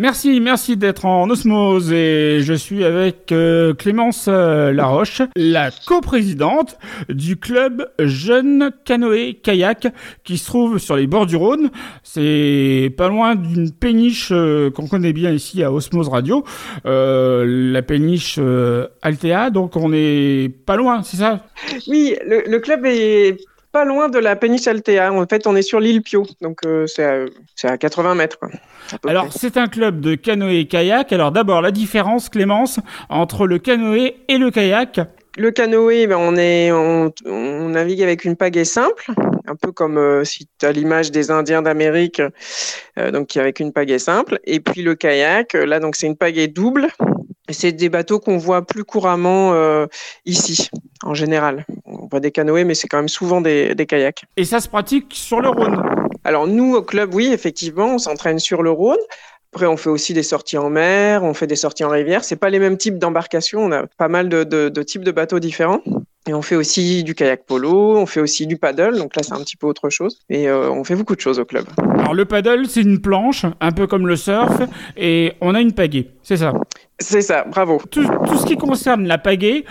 Merci, merci d'être en osmose et je suis avec euh, Clémence euh, Laroche, la coprésidente du club Jeune Canoë Kayak qui se trouve sur les bords du Rhône. C'est pas loin d'une péniche euh, qu'on connaît bien ici à Osmose Radio, la péniche Altea, donc on est pas loin, c'est ça? Oui, le, le club est pas loin de la péniche Altea. En fait, on est sur l'île Pio, donc euh, c'est à, à, 80 mètres. Quoi, Alors, c'est un club de canoë et kayak. Alors, d'abord, la différence, Clémence, entre le canoë et le kayak Le canoë, ben, on, est, on, on, navigue avec une pagaie simple, un peu comme euh, si tu as l'image des Indiens d'Amérique, euh, donc avec une pagaie simple. Et puis le kayak, là, donc c'est une pagaie double. C'est des bateaux qu'on voit plus couramment euh, ici, en général. Voit des canoës, mais c'est quand même souvent des, des, kayaks. Et ça se pratique sur le Rhône Alors nous, au club, oui, effectivement, on s'entraîne sur le Rhône. Après, on fait aussi des sorties en mer, on fait des sorties en rivière. C'est pas les mêmes types d'embarcations. On a pas mal de, de, de types de bateaux différents. Et on fait aussi du kayak polo, on fait aussi du paddle, donc là c'est un petit peu autre chose. Et euh, on fait beaucoup de choses au club. Alors le paddle, c'est une planche, un peu comme le surf, et on a une pagaie, c'est ça C'est ça, bravo. Tout, tout, ce qui concerne la pagaie,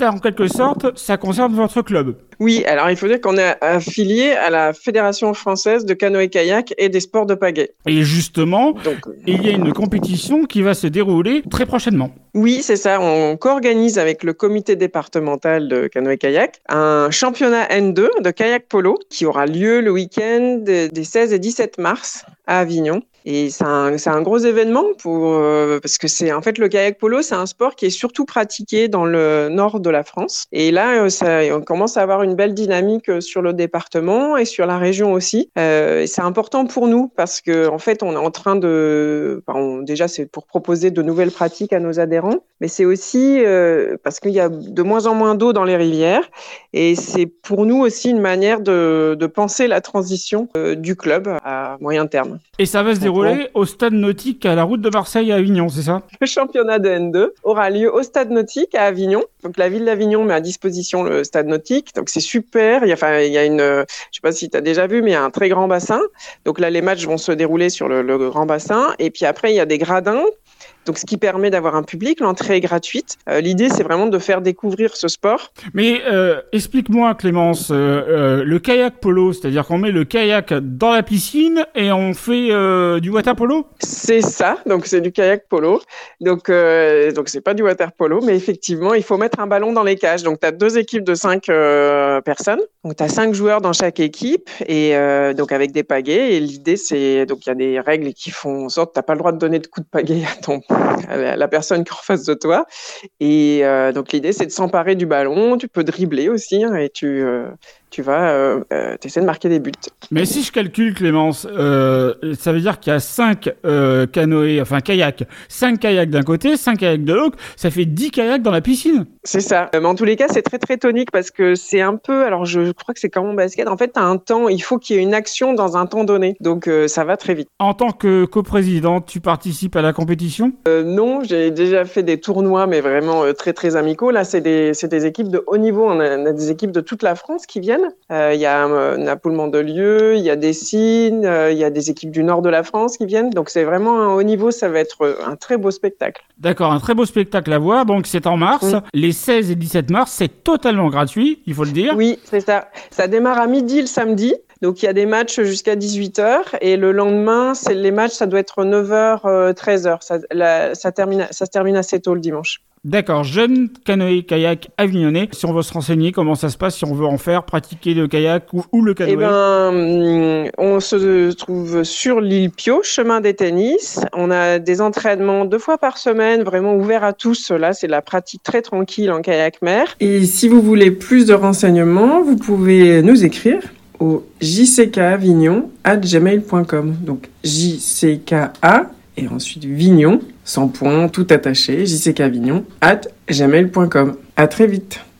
ça en quelque sorte, ça concerne votre club. Oui, alors il faut dire qu'on est affilié à la Fédération française de canoë-kayak et des sports de pagaie. Et justement, donc, il y a une compétition qui va se dérouler très prochainement. Oui, c'est ça. On co-organise avec le comité départemental de canoë-kayak un championnat N2 de kayak polo qui aura lieu le week-end des 16 et 17 mars à Avignon. Et c'est un, un, gros événement pour, euh, parce que c'est en fait le kayak polo, c'est un sport qui est surtout pratiqué dans le nord de la France. Et là, euh, ça, on commence à avoir une belle dynamique euh, sur le département et sur la région aussi. Euh, c'est important pour nous parce que en fait, on est en train de, enfin, on, déjà c'est pour proposer de nouvelles pratiques à nos adhérents, mais c'est aussi euh, parce qu'il y a de moins en moins d'eau dans les rivières et c'est pour nous aussi une manière de, de penser la transition du club à moyen terme. Et ça va se dérouler au stade nautique à la route de Marseille à Avignon, c'est ça? Le championnat de N2 aura lieu au stade nautique à Avignon. Donc la ville d'Avignon met à disposition le stade nautique. Donc c'est super. Il y a, enfin, il y a une, je sais pas si tu as déjà vu, mais il y a un très grand bassin. Donc là, les matchs vont se dérouler sur le, le grand bassin. Et puis après, il y a des gradins donc, ce qui permet d'avoir un public, l'entrée est gratuite. Euh, L'idée, c'est vraiment de faire découvrir ce sport. Mais euh, explique-moi, Clémence, euh, le kayak polo, c'est-à-dire qu'on met le kayak dans la piscine et on fait du water polo? C'est ça. Donc, c'est du kayak polo. Donc, donc c'est pas du water polo, mais effectivement, il faut mettre un ballon dans les cages. Donc, tu as deux équipes de cinq personnes. Donc, tu as cinq joueurs dans chaque équipe et donc avec des pagaies. Et l'idée, c'est donc il y a des règles qui font en sorte, t'as pas le droit de donner de coups de pagaie à ton la personne qui est en face de toi. Et euh, donc l'idée, c'est de s'emparer du ballon. Tu peux dribbler aussi hein, et tu, euh, tu vas euh, euh, essaies de marquer des buts. Mais si je calcule, Clémence, euh, ça veut dire qu'il y a 5 euh, canoës, enfin kayaks, 5 kayaks d'un côté, 5 kayaks de l'autre, ça fait 10 kayaks dans la piscine. C'est ça. Mais en tous les cas, c'est très très tonique parce que c'est un peu, alors je crois que c'est comme en basket, en fait, tu as un temps, il faut qu'il y ait une action dans un temps donné. Donc ça va très vite. En tant que coprésidente, tu participes à la compétition? Non, j'ai déjà fait des tournois, mais vraiment très très amicaux. Là, c'est des, des équipes de haut niveau. On a, on a des équipes de toute la France qui viennent. Il y a euh, Napoule Mandelieu, il y a Dessines, il y a des équipes du nord de la France qui viennent. Donc c'est vraiment un haut niveau, ça va être un très beau spectacle. D'accord, un très beau spectacle à voir. Donc c'est en mars. Mm. Les 16 et 17 mars, c'est totalement gratuit, il faut le dire. Oui, c'est ça. Ça démarre à midi le samedi. Donc il y a des matchs jusqu'à 18h et le lendemain, c'est les matchs, ça doit être 9h, euh, 13h. Ça, la, ça, termine, ça se termine assez tôt le dimanche. D'accord, jeune canoë kayak avignonnais. Si on veut se renseigner, comment ça se passe Si on veut en faire, pratiquer le kayak ou, ou le canoë? Eh ben, on se trouve sur l'île Pio, chemin des tennis. On a des entraînements deux fois par semaine, vraiment ouverts à tous. Là, c'est la pratique très tranquille en kayak mer. Et si vous voulez plus de renseignements, vous pouvez nous écrire au jckavignon@gmail.com. Donc jcka et ensuite Vignon, sans point, tout attaché, jckavignon, at gmail.com. À très vite.